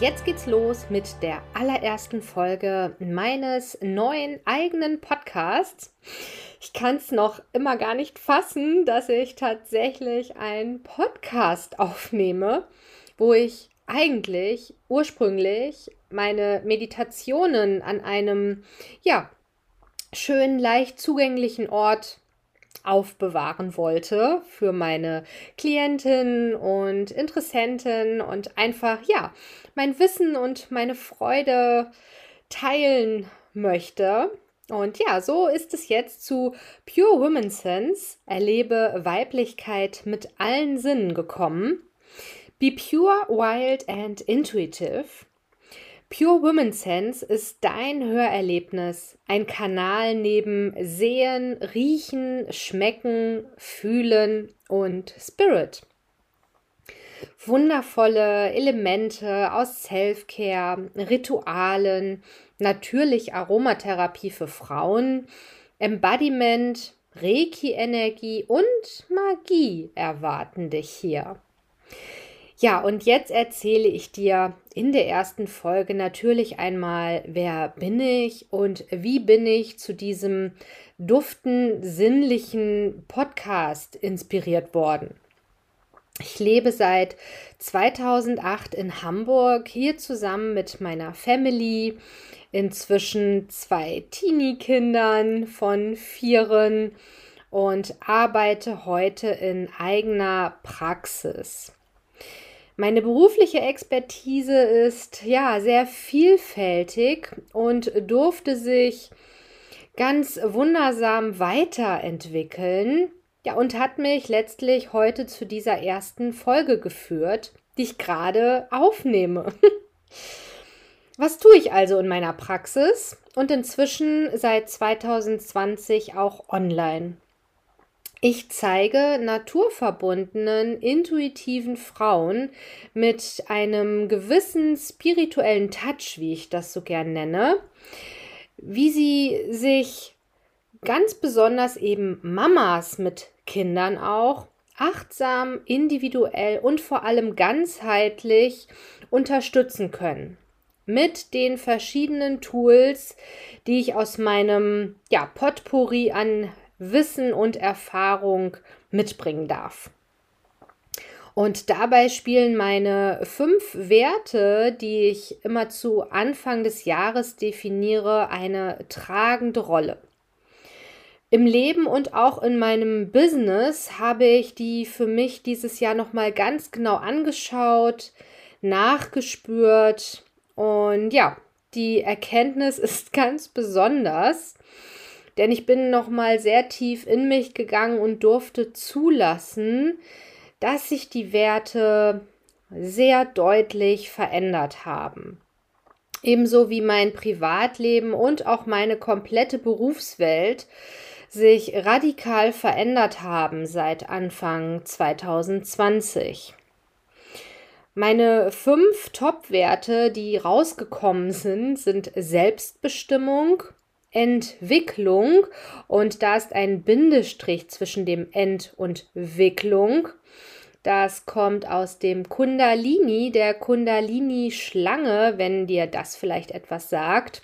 jetzt geht's los mit der allerersten Folge meines neuen eigenen Podcasts. Ich kann es noch immer gar nicht fassen, dass ich tatsächlich einen Podcast aufnehme, wo ich eigentlich ursprünglich meine Meditationen an einem, ja, schön leicht zugänglichen Ort aufbewahren wollte für meine Klienten und Interessenten und einfach, ja, mein Wissen und meine Freude teilen möchte. Und ja, so ist es jetzt zu Pure Women Sense, erlebe Weiblichkeit mit allen Sinnen gekommen. Be pure, wild and intuitive. Pure Women Sense ist dein Hörerlebnis, ein Kanal neben Sehen, Riechen, Schmecken, Fühlen und Spirit. Wundervolle Elemente aus Self-Care, Ritualen, natürlich Aromatherapie für Frauen, Embodiment, Reiki-Energie und Magie erwarten dich hier. Ja, und jetzt erzähle ich dir in der ersten Folge natürlich einmal, wer bin ich und wie bin ich zu diesem duften, sinnlichen Podcast inspiriert worden. Ich lebe seit 2008 in Hamburg, hier zusammen mit meiner Family, inzwischen zwei Teenie-Kindern von vieren und arbeite heute in eigener Praxis. Meine berufliche Expertise ist ja sehr vielfältig und durfte sich ganz wundersam weiterentwickeln. Ja, und hat mich letztlich heute zu dieser ersten Folge geführt, die ich gerade aufnehme. Was tue ich also in meiner Praxis und inzwischen seit 2020 auch online? Ich zeige naturverbundenen, intuitiven Frauen mit einem gewissen spirituellen Touch, wie ich das so gern nenne, wie sie sich ganz besonders eben Mamas mit Kindern auch achtsam, individuell und vor allem ganzheitlich unterstützen können. Mit den verschiedenen Tools, die ich aus meinem ja, Potpourri an Wissen und Erfahrung mitbringen darf. Und dabei spielen meine fünf Werte, die ich immer zu Anfang des Jahres definiere, eine tragende Rolle. Im Leben und auch in meinem Business habe ich die für mich dieses Jahr noch mal ganz genau angeschaut, nachgespürt und ja, die Erkenntnis ist ganz besonders, denn ich bin noch mal sehr tief in mich gegangen und durfte zulassen, dass sich die Werte sehr deutlich verändert haben. Ebenso wie mein Privatleben und auch meine komplette Berufswelt sich radikal verändert haben seit Anfang 2020. Meine fünf Top-Werte, die rausgekommen sind, sind Selbstbestimmung, Entwicklung und da ist ein Bindestrich zwischen dem Ent und Wicklung. Das kommt aus dem Kundalini, der Kundalini-Schlange, wenn dir das vielleicht etwas sagt.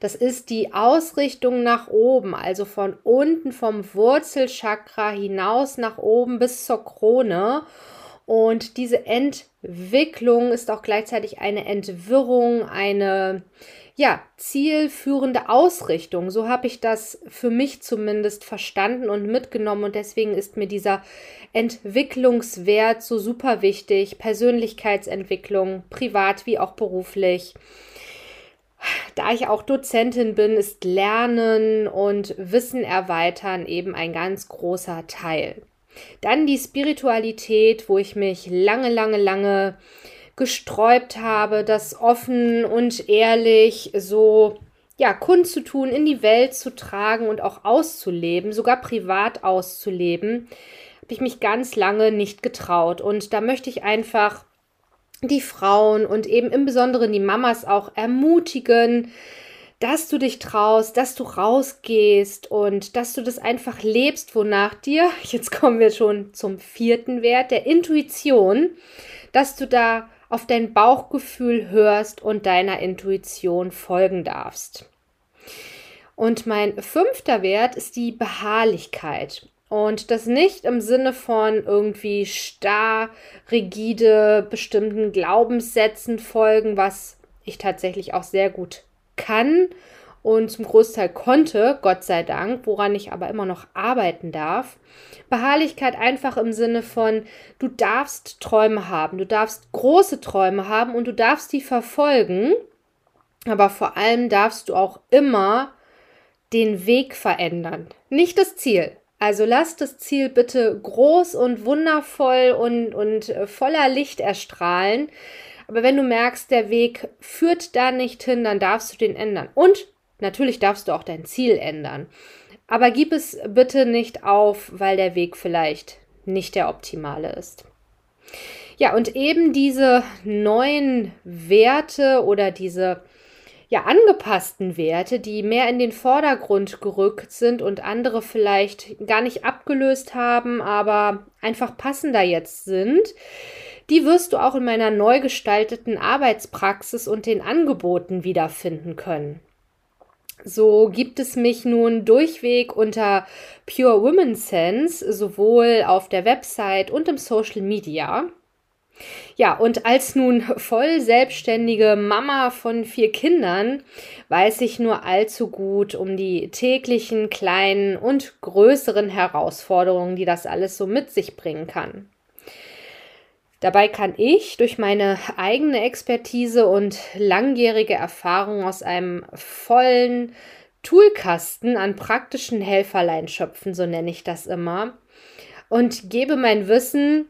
Das ist die Ausrichtung nach oben, also von unten vom Wurzelchakra hinaus nach oben bis zur Krone. Und diese Entwicklung ist auch gleichzeitig eine Entwirrung, eine ja, zielführende Ausrichtung. So habe ich das für mich zumindest verstanden und mitgenommen und deswegen ist mir dieser Entwicklungswert so super wichtig. Persönlichkeitsentwicklung, privat wie auch beruflich. Da ich auch Dozentin bin, ist Lernen und Wissen erweitern eben ein ganz großer Teil. Dann die Spiritualität, wo ich mich lange, lange, lange gesträubt habe, das offen und ehrlich so ja, kundzutun, in die Welt zu tragen und auch auszuleben, sogar privat auszuleben, habe ich mich ganz lange nicht getraut. Und da möchte ich einfach die Frauen und eben im Besonderen die Mamas auch ermutigen, dass du dich traust, dass du rausgehst und dass du das einfach lebst, wonach dir, jetzt kommen wir schon zum vierten Wert, der Intuition, dass du da auf dein Bauchgefühl hörst und deiner Intuition folgen darfst. Und mein fünfter Wert ist die Beharrlichkeit. Und das nicht im Sinne von irgendwie starr, rigide, bestimmten Glaubenssätzen folgen, was ich tatsächlich auch sehr gut kann und zum Großteil konnte, Gott sei Dank, woran ich aber immer noch arbeiten darf. Beharrlichkeit einfach im Sinne von, du darfst Träume haben, du darfst große Träume haben und du darfst die verfolgen, aber vor allem darfst du auch immer den Weg verändern, nicht das Ziel. Also lass das Ziel bitte groß und wundervoll und, und äh, voller Licht erstrahlen. Aber wenn du merkst, der Weg führt da nicht hin, dann darfst du den ändern. Und natürlich darfst du auch dein Ziel ändern. Aber gib es bitte nicht auf, weil der Weg vielleicht nicht der optimale ist. Ja, und eben diese neuen Werte oder diese ja angepassten Werte, die mehr in den Vordergrund gerückt sind und andere vielleicht gar nicht abgelöst haben, aber einfach passender jetzt sind, die wirst du auch in meiner neu gestalteten Arbeitspraxis und den Angeboten wiederfinden können. So gibt es mich nun durchweg unter Pure Women Sense, sowohl auf der Website und im Social Media. Ja, und als nun voll selbstständige Mama von vier Kindern weiß ich nur allzu gut um die täglichen kleinen und größeren Herausforderungen, die das alles so mit sich bringen kann. Dabei kann ich durch meine eigene Expertise und langjährige Erfahrung aus einem vollen Toolkasten an praktischen Helferlein schöpfen, so nenne ich das immer, und gebe mein Wissen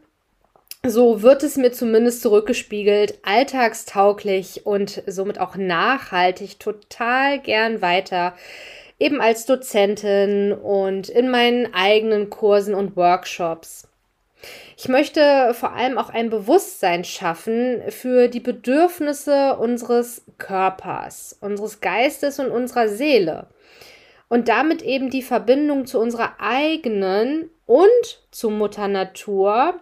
so wird es mir zumindest zurückgespiegelt, alltagstauglich und somit auch nachhaltig total gern weiter, eben als Dozentin und in meinen eigenen Kursen und Workshops. Ich möchte vor allem auch ein Bewusstsein schaffen für die Bedürfnisse unseres Körpers, unseres Geistes und unserer Seele und damit eben die Verbindung zu unserer eigenen und zu Mutter Natur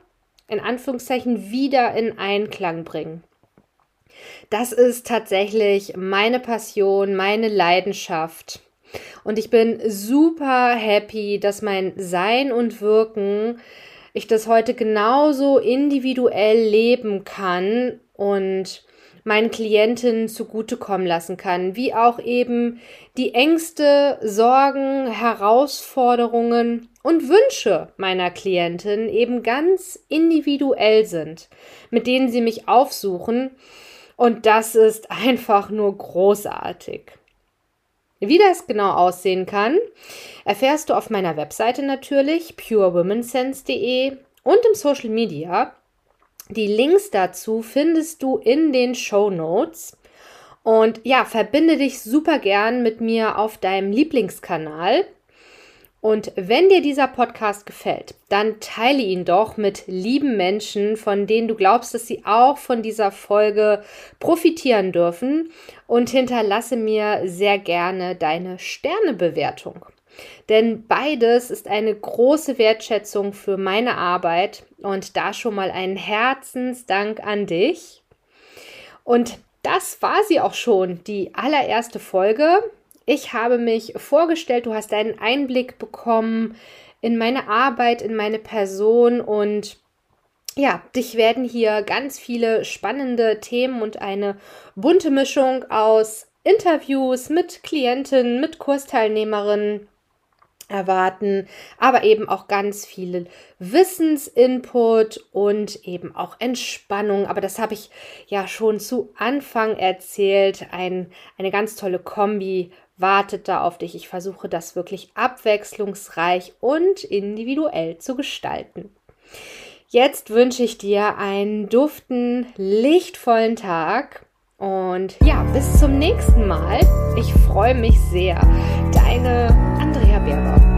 in Anführungszeichen wieder in Einklang bringen. Das ist tatsächlich meine Passion, meine Leidenschaft. Und ich bin super happy, dass mein Sein und Wirken, ich das heute genauso individuell leben kann und meinen Klientinnen zugutekommen lassen kann, wie auch eben die Ängste, Sorgen, Herausforderungen und Wünsche meiner Klientin eben ganz individuell sind, mit denen sie mich aufsuchen. Und das ist einfach nur großartig. Wie das genau aussehen kann, erfährst du auf meiner Webseite natürlich purewomensense.de und im Social Media die Links dazu findest du in den Show Notes. Und ja, verbinde dich super gern mit mir auf deinem Lieblingskanal. Und wenn dir dieser Podcast gefällt, dann teile ihn doch mit lieben Menschen, von denen du glaubst, dass sie auch von dieser Folge profitieren dürfen. Und hinterlasse mir sehr gerne deine Sternebewertung. Denn beides ist eine große Wertschätzung für meine Arbeit und da schon mal einen Herzensdank an dich. Und das war sie auch schon, die allererste Folge. Ich habe mich vorgestellt, du hast einen Einblick bekommen in meine Arbeit, in meine Person und ja, dich werden hier ganz viele spannende Themen und eine bunte Mischung aus Interviews mit Klientinnen, mit Kursteilnehmerinnen erwarten, aber eben auch ganz viel Wissensinput und eben auch Entspannung. Aber das habe ich ja schon zu Anfang erzählt. Ein, eine ganz tolle Kombi wartet da auf dich. Ich versuche das wirklich abwechslungsreich und individuell zu gestalten. Jetzt wünsche ich dir einen duften, lichtvollen Tag. Und ja, bis zum nächsten Mal. Ich freue mich sehr. Deine Andrea Berger.